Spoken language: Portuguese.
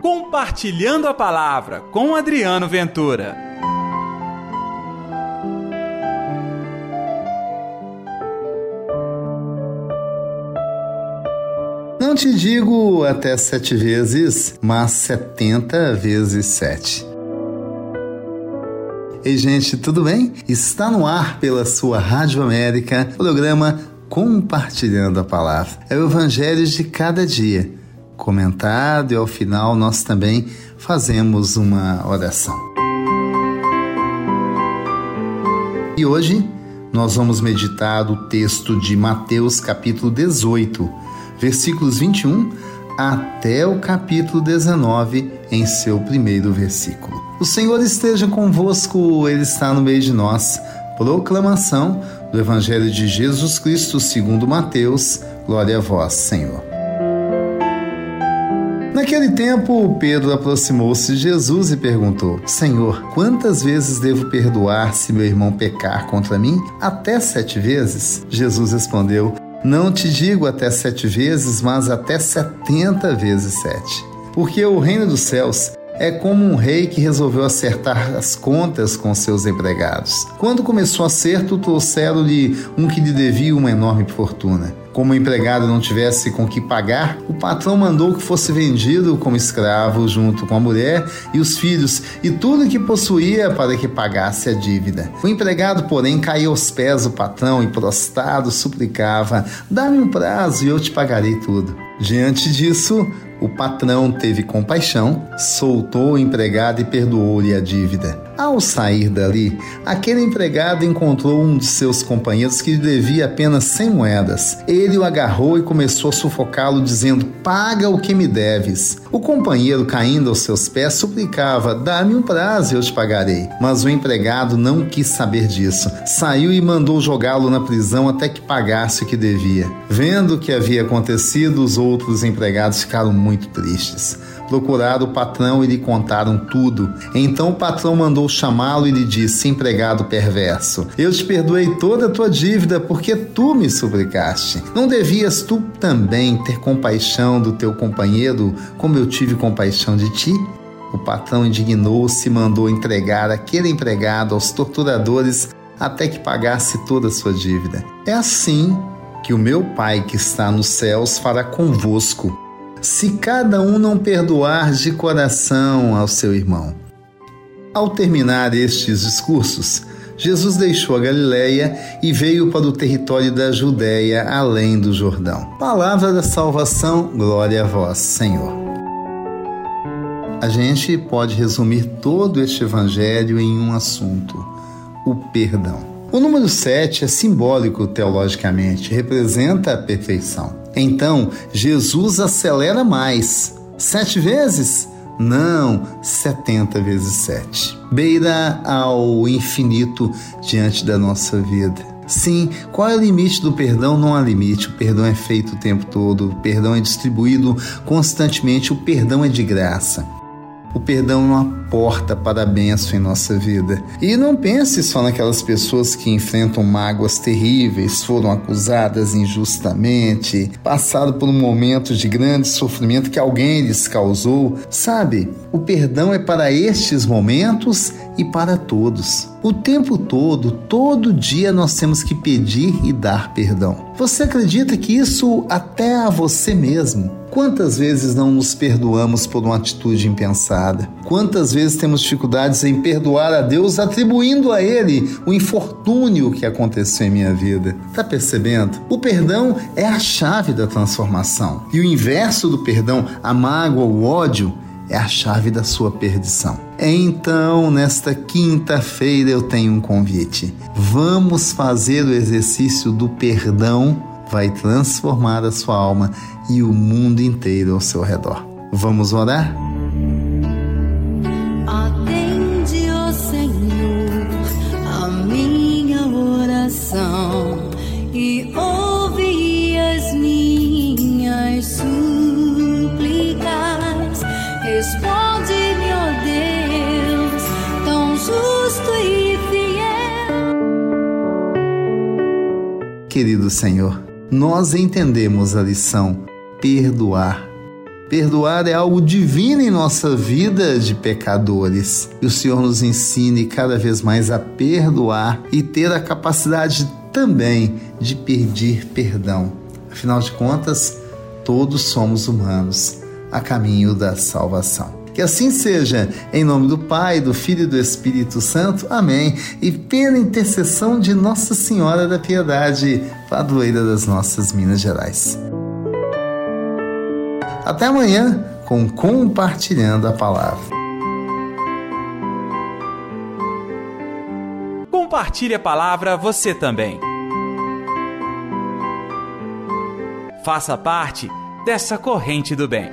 Compartilhando a Palavra com Adriano Ventura. Não te digo até sete vezes, mas setenta vezes sete. Ei, gente, tudo bem? Está no ar pela sua Rádio América, programa Compartilhando a Palavra. É o Evangelho de cada dia, comentado e ao final nós também fazemos uma oração. E hoje nós vamos meditar o texto de Mateus, capítulo 18, versículos 21 até o capítulo 19, em seu primeiro versículo. O Senhor esteja convosco, Ele está no meio de nós. Proclamação do Evangelho de Jesus Cristo segundo Mateus. Glória a vós, Senhor. Naquele tempo, Pedro aproximou-se de Jesus e perguntou: Senhor, quantas vezes devo perdoar se meu irmão pecar contra mim? Até sete vezes? Jesus respondeu: Não te digo até sete vezes, mas até setenta vezes sete. Porque o reino dos céus é como um rei que resolveu acertar as contas com seus empregados. Quando começou o acerto, trouxeram-lhe um que lhe devia uma enorme fortuna. Como o empregado não tivesse com que pagar, o patrão mandou que fosse vendido como escravo junto com a mulher e os filhos e tudo que possuía para que pagasse a dívida. O empregado, porém, caiu aos pés do patrão e prostrado suplicava: Dá-me um prazo e eu te pagarei tudo. Diante disso, o patrão teve compaixão, soltou o empregado e perdoou-lhe a dívida. Ao sair dali, aquele empregado encontrou um de seus companheiros que lhe devia apenas 100 moedas. Ele o agarrou e começou a sufocá-lo, dizendo: Paga o que me deves. O companheiro, caindo aos seus pés, suplicava: Dá-me um prazo e eu te pagarei. Mas o empregado não quis saber disso. Saiu e mandou jogá-lo na prisão até que pagasse o que devia. Vendo o que havia acontecido, os outros empregados ficaram muito tristes procuraram o patrão e lhe contaram tudo. Então o patrão mandou chamá-lo e lhe disse: Empregado perverso, eu te perdoei toda a tua dívida porque tu me suplicaste. Não devias tu também ter compaixão do teu companheiro, como eu tive compaixão de ti? O patrão indignou-se e mandou entregar aquele empregado aos torturadores até que pagasse toda a sua dívida. É assim que o meu Pai que está nos céus fará convosco se cada um não perdoar de coração ao seu irmão. Ao terminar estes discursos, Jesus deixou a Galiléia e veio para o território da Judéia, além do Jordão. Palavra da salvação, glória a vós, Senhor. A gente pode resumir todo este evangelho em um assunto: o perdão. O número 7 é simbólico teologicamente, representa a perfeição. Então, Jesus acelera mais. Sete vezes? Não, setenta vezes sete. Beira ao infinito diante da nossa vida. Sim, qual é o limite do perdão? Não há limite. O perdão é feito o tempo todo, o perdão é distribuído constantemente, o perdão é de graça. O perdão é uma porta para a bênção em nossa vida. E não pense só naquelas pessoas que enfrentam mágoas terríveis, foram acusadas injustamente, passaram por um momento de grande sofrimento que alguém lhes causou. Sabe, o perdão é para estes momentos e para todos. O tempo todo, todo dia nós temos que pedir e dar perdão. Você acredita que isso até a você mesmo? Quantas vezes não nos perdoamos por uma atitude impensada? Quantas vezes temos dificuldades em perdoar a Deus atribuindo a Ele o infortúnio que aconteceu em minha vida? Tá percebendo? O perdão é a chave da transformação. E o inverso do perdão, a mágoa, o ódio, é a chave da sua perdição. Então, nesta quinta-feira eu tenho um convite. Vamos fazer o exercício do perdão, vai transformar a sua alma e o mundo inteiro ao seu redor. Vamos orar? Atende, ó Senhor, a minha oração e ouve as minhas súplicas. Responde-me, ó Deus, tão justo e fiel. Querido Senhor, nós entendemos a lição perdoar. Perdoar é algo divino em nossa vida de pecadores. E o Senhor nos ensine cada vez mais a perdoar e ter a capacidade também de pedir perdão. Afinal de contas, todos somos humanos a caminho da salvação. Que assim seja, em nome do Pai, do Filho e do Espírito Santo. Amém. E pela intercessão de Nossa Senhora da Piedade, padroeira das nossas Minas Gerais. Até amanhã com Compartilhando a Palavra. Compartilhe a palavra você também. Faça parte dessa corrente do bem.